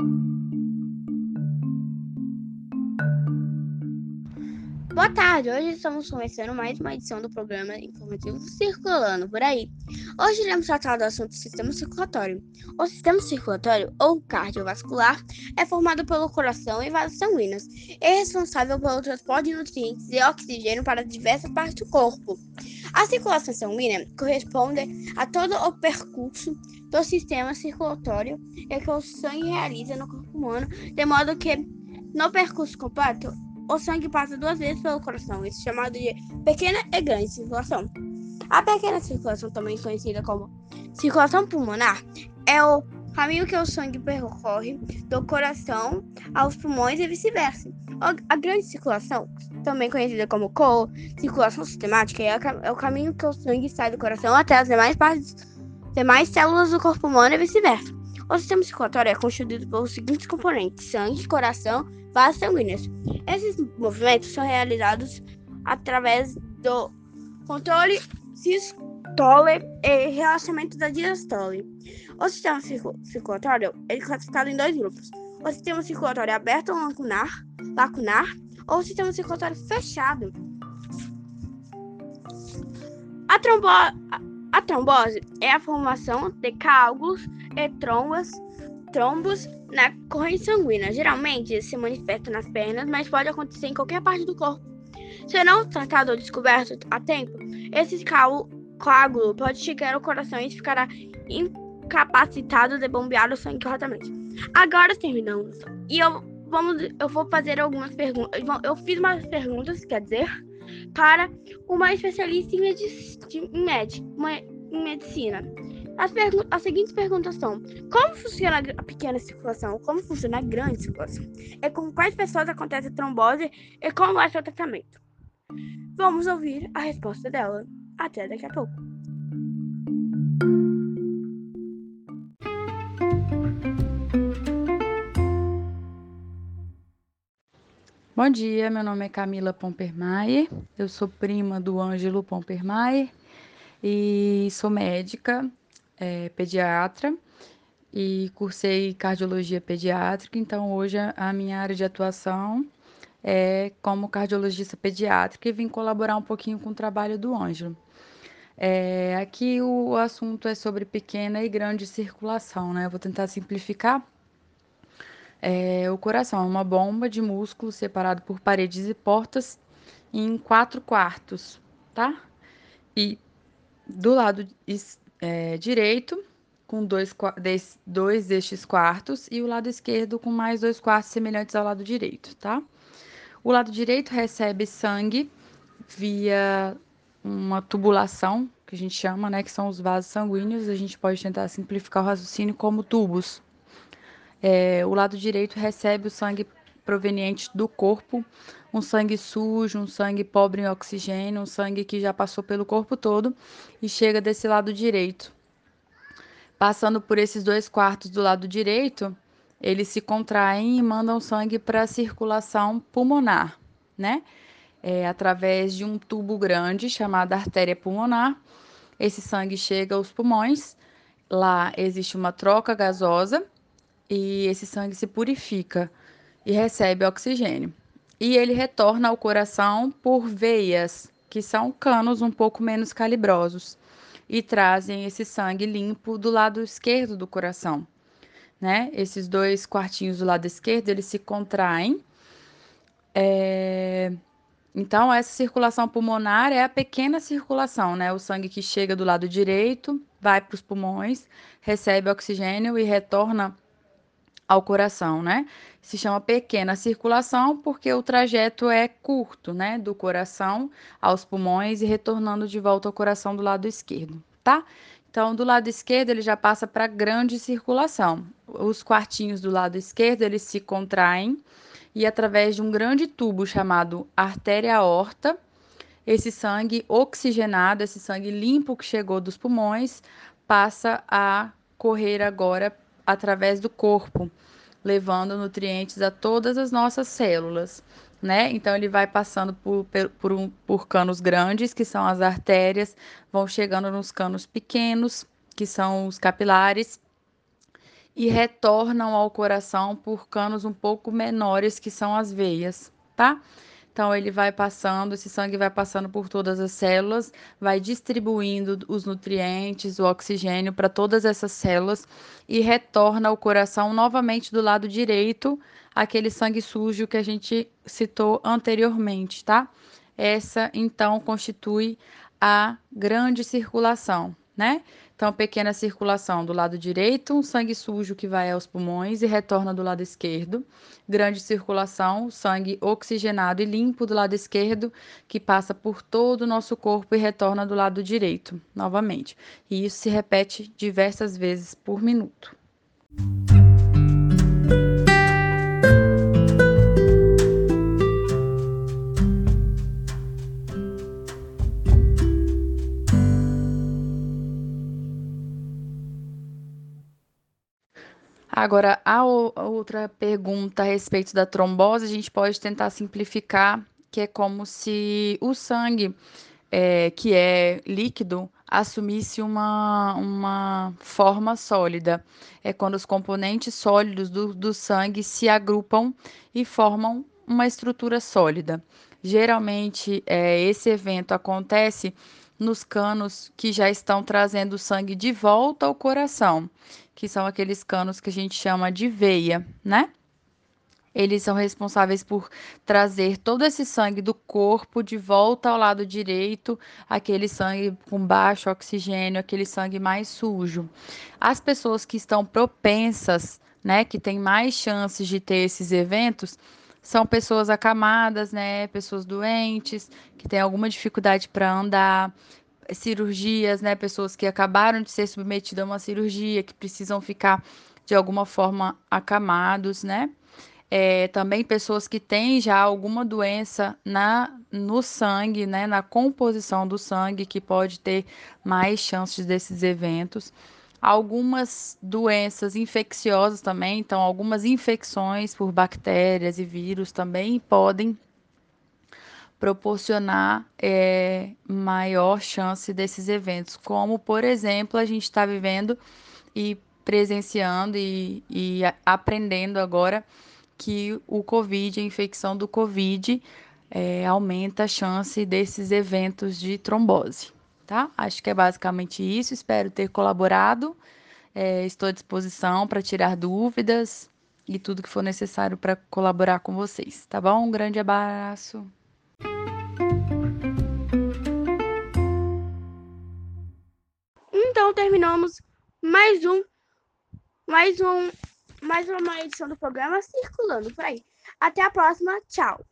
you Boa tarde, hoje estamos começando mais uma edição do programa informativo Circulando por aí. Hoje iremos tratar do assunto sistema circulatório. O sistema circulatório, ou cardiovascular, é formado pelo coração e vasos sanguíneos. É responsável pelo transporte de nutrientes e oxigênio para diversas partes do corpo. A circulação sanguínea corresponde a todo o percurso do sistema circulatório que o sangue realiza no corpo humano, de modo que, no percurso completo, o sangue passa duas vezes pelo coração, isso é chamado de pequena e grande circulação. A pequena circulação, também conhecida como circulação pulmonar, é o caminho que o sangue percorre do coração aos pulmões e vice-versa. A grande circulação, também conhecida como co circulação sistemática, é, é o caminho que o sangue sai do coração até as demais partes, demais células do corpo humano e vice-versa. O sistema circulatório é constituído pelos seguintes componentes: sangue, coração, vasos sanguíneos. Esses movimentos são realizados através do controle sistole e relaxamento da diastole. O sistema circulatório é classificado em dois grupos: o sistema circulatório aberto ou lacunar, lacunar ou o sistema circulatório fechado. A, trombo a trombose é a formação de coágulos e trombas, trombos na corrente sanguínea. Geralmente se manifesta nas pernas, mas pode acontecer em qualquer parte do corpo. Se não tratado ou descoberto a tempo, esse coágulo pode chegar ao coração e ficará incapacitado de bombear o sangue corretamente. Agora terminamos. E eu, vamos, eu vou fazer algumas perguntas. Eu fiz umas perguntas, quer dizer, para uma especialista em, medic, em, med, em medicina. As, as, seguintes perguntas são: Como funciona a pequena circulação? Como funciona a grande circulação? E com quais pessoas acontece a trombose? E como é seu tratamento? Vamos ouvir a resposta dela. Até daqui a pouco. Bom dia, meu nome é Camila Pompermaier, eu sou prima do Ângelo Pompermaier e sou médica é, pediatra e cursei cardiologia pediátrica, então hoje a minha área de atuação é como cardiologista pediátrica e vim colaborar um pouquinho com o trabalho do Ângelo. É, aqui o assunto é sobre pequena e grande circulação, né? Eu vou tentar simplificar. É, o coração é uma bomba de músculo separado por paredes e portas em quatro quartos, tá? E do lado é, direito, com dois, dois destes quartos, e o lado esquerdo com mais dois quartos semelhantes ao lado direito, tá? O lado direito recebe sangue via uma tubulação, que a gente chama, né, que são os vasos sanguíneos. A gente pode tentar simplificar o raciocínio como tubos. É, o lado direito recebe o sangue proveniente do corpo, um sangue sujo, um sangue pobre em oxigênio, um sangue que já passou pelo corpo todo e chega desse lado direito. Passando por esses dois quartos do lado direito, eles se contraem e mandam sangue para a circulação pulmonar, né? É, através de um tubo grande chamado artéria pulmonar. Esse sangue chega aos pulmões. Lá existe uma troca gasosa e esse sangue se purifica e recebe oxigênio. E ele retorna ao coração por veias, que são canos um pouco menos calibrosos, e trazem esse sangue limpo do lado esquerdo do coração. Né? Esses dois quartinhos do lado esquerdo, eles se contraem. É... Então, essa circulação pulmonar é a pequena circulação, né? O sangue que chega do lado direito vai para os pulmões, recebe oxigênio e retorna ao coração, né? Se chama pequena circulação porque o trajeto é curto, né? Do coração aos pulmões e retornando de volta ao coração do lado esquerdo, tá? Então, do lado esquerdo, ele já passa para grande circulação. Os quartinhos do lado esquerdo, eles se contraem e através de um grande tubo chamado artéria aorta, esse sangue oxigenado, esse sangue limpo que chegou dos pulmões, passa a correr agora através do corpo, levando nutrientes a todas as nossas células. Né? Então ele vai passando por, por, um, por canos grandes, que são as artérias, vão chegando nos canos pequenos, que são os capilares, e retornam ao coração por canos um pouco menores que são as veias, tá? Então ele vai passando, esse sangue vai passando por todas as células, vai distribuindo os nutrientes, o oxigênio para todas essas células e retorna ao coração novamente do lado direito, aquele sangue sujo que a gente citou anteriormente, tá? Essa então constitui a grande circulação, né? Então, pequena circulação do lado direito, um sangue sujo que vai aos pulmões e retorna do lado esquerdo. Grande circulação, sangue oxigenado e limpo do lado esquerdo, que passa por todo o nosso corpo e retorna do lado direito, novamente. E isso se repete diversas vezes por minuto. Agora, a outra pergunta a respeito da trombose, a gente pode tentar simplificar, que é como se o sangue, é, que é líquido, assumisse uma, uma forma sólida. É quando os componentes sólidos do, do sangue se agrupam e formam uma estrutura sólida. Geralmente, é, esse evento acontece nos canos que já estão trazendo o sangue de volta ao coração que são aqueles canos que a gente chama de veia, né? Eles são responsáveis por trazer todo esse sangue do corpo de volta ao lado direito, aquele sangue com baixo oxigênio, aquele sangue mais sujo. As pessoas que estão propensas, né, que têm mais chances de ter esses eventos, são pessoas acamadas, né, pessoas doentes, que têm alguma dificuldade para andar, cirurgias, né? Pessoas que acabaram de ser submetidas a uma cirurgia, que precisam ficar de alguma forma acamados, né? É, também pessoas que têm já alguma doença na, no sangue, né, na composição do sangue, que pode ter mais chances desses eventos. Algumas doenças infecciosas também, então algumas infecções por bactérias e vírus também podem proporcionar é, maior chance desses eventos, como por exemplo a gente está vivendo e presenciando e, e aprendendo agora que o Covid, a infecção do Covid, é, aumenta a chance desses eventos de trombose, tá? Acho que é basicamente isso. Espero ter colaborado. É, estou à disposição para tirar dúvidas e tudo que for necessário para colaborar com vocês, tá bom? Um grande abraço. Então terminamos mais um, mais um, mais uma edição do programa circulando por aí. Até a próxima, tchau.